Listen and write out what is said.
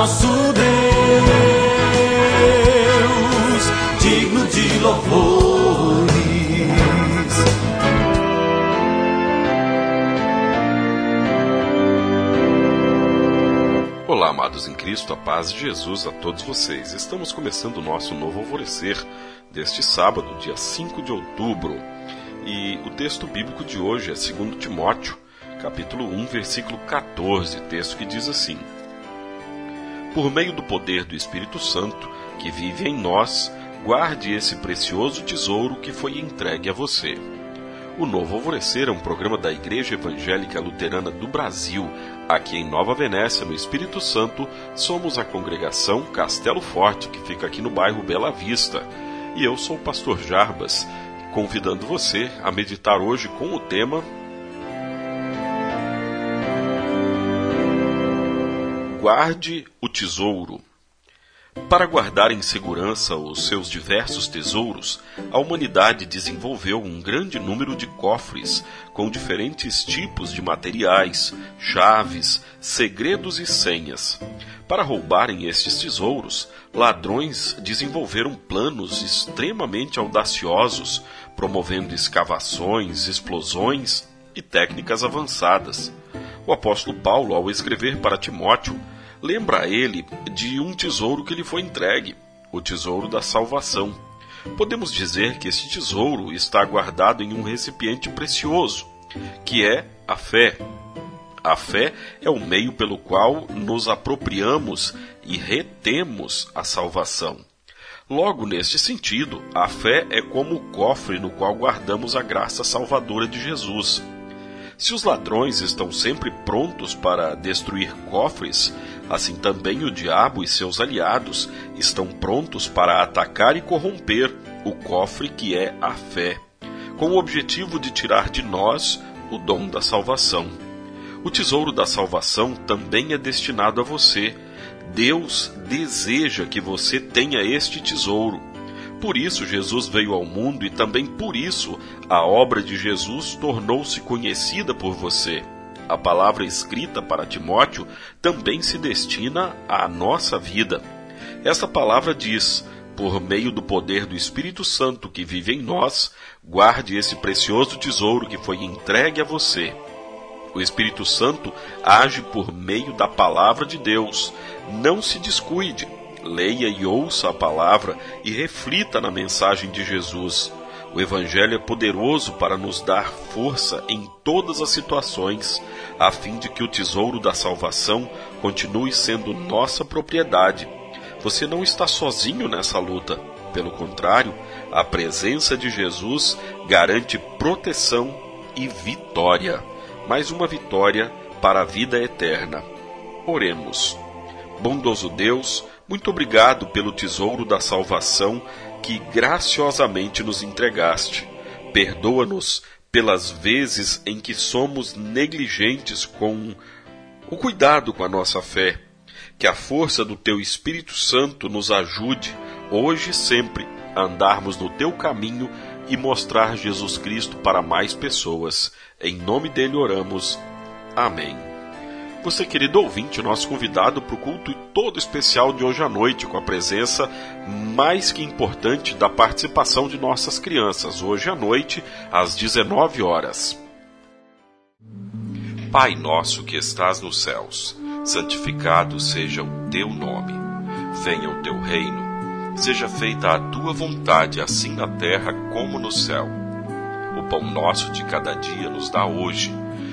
nosso Deus, digno de louvores. Olá, amados em Cristo, a paz de Jesus a todos vocês. Estamos começando o nosso novo alvorecer deste sábado, dia 5 de outubro. E o texto bíblico de hoje é 2 Timóteo, capítulo 1, versículo 14, texto que diz assim: Por meio do poder do Espírito Santo, que vive em nós, guarde esse precioso tesouro que foi entregue a você. O Novo Alvorecer é um programa da Igreja Evangélica Luterana do Brasil. Aqui em Nova Venécia, no Espírito Santo, somos a congregação Castelo Forte, que fica aqui no bairro Bela Vista. E eu sou o pastor Jarbas, convidando você a meditar hoje com o tema Guarde o tesouro. Para guardar em segurança os seus diversos tesouros, a humanidade desenvolveu um grande número de cofres com diferentes tipos de materiais, chaves, segredos e senhas. Para roubarem estes tesouros, ladrões desenvolveram planos extremamente audaciosos, promovendo escavações, explosões e técnicas avançadas. O apóstolo Paulo, ao escrever para Timóteo, lembra ele de um tesouro que lhe foi entregue, o tesouro da salvação. Podemos dizer que este tesouro está guardado em um recipiente precioso, que é a fé. A fé é o meio pelo qual nos apropriamos e retemos a salvação. Logo, neste sentido, a fé é como o cofre no qual guardamos a graça salvadora de Jesus. Se os ladrões estão sempre prontos para destruir cofres, assim também o diabo e seus aliados estão prontos para atacar e corromper o cofre que é a fé, com o objetivo de tirar de nós o dom da salvação. O tesouro da salvação também é destinado a você. Deus deseja que você tenha este tesouro. Por isso Jesus veio ao mundo e também por isso a obra de Jesus tornou-se conhecida por você. A palavra escrita para Timóteo também se destina à nossa vida. Esta palavra diz: por meio do poder do Espírito Santo que vive em nós, guarde esse precioso tesouro que foi entregue a você. O Espírito Santo age por meio da palavra de Deus. Não se descuide leia e ouça a palavra e reflita na mensagem de Jesus. O Evangelho é poderoso para nos dar força em todas as situações, a fim de que o tesouro da salvação continue sendo nossa propriedade. Você não está sozinho nessa luta. Pelo contrário, a presença de Jesus garante proteção e vitória. Mais uma vitória para a vida eterna. Oremos. Bondoso Deus, muito obrigado pelo tesouro da salvação que graciosamente nos entregaste. Perdoa-nos pelas vezes em que somos negligentes com o cuidado com a nossa fé. Que a força do teu Espírito Santo nos ajude, hoje e sempre, a andarmos no teu caminho e mostrar Jesus Cristo para mais pessoas. Em nome dele oramos. Amém. Você, querido ouvinte, nosso convidado para o culto todo especial de hoje à noite, com a presença mais que importante da participação de nossas crianças, hoje à noite, às 19 horas. Pai nosso que estás nos céus, santificado seja o teu nome. Venha o teu reino. Seja feita a tua vontade, assim na terra como no céu. O pão nosso de cada dia nos dá hoje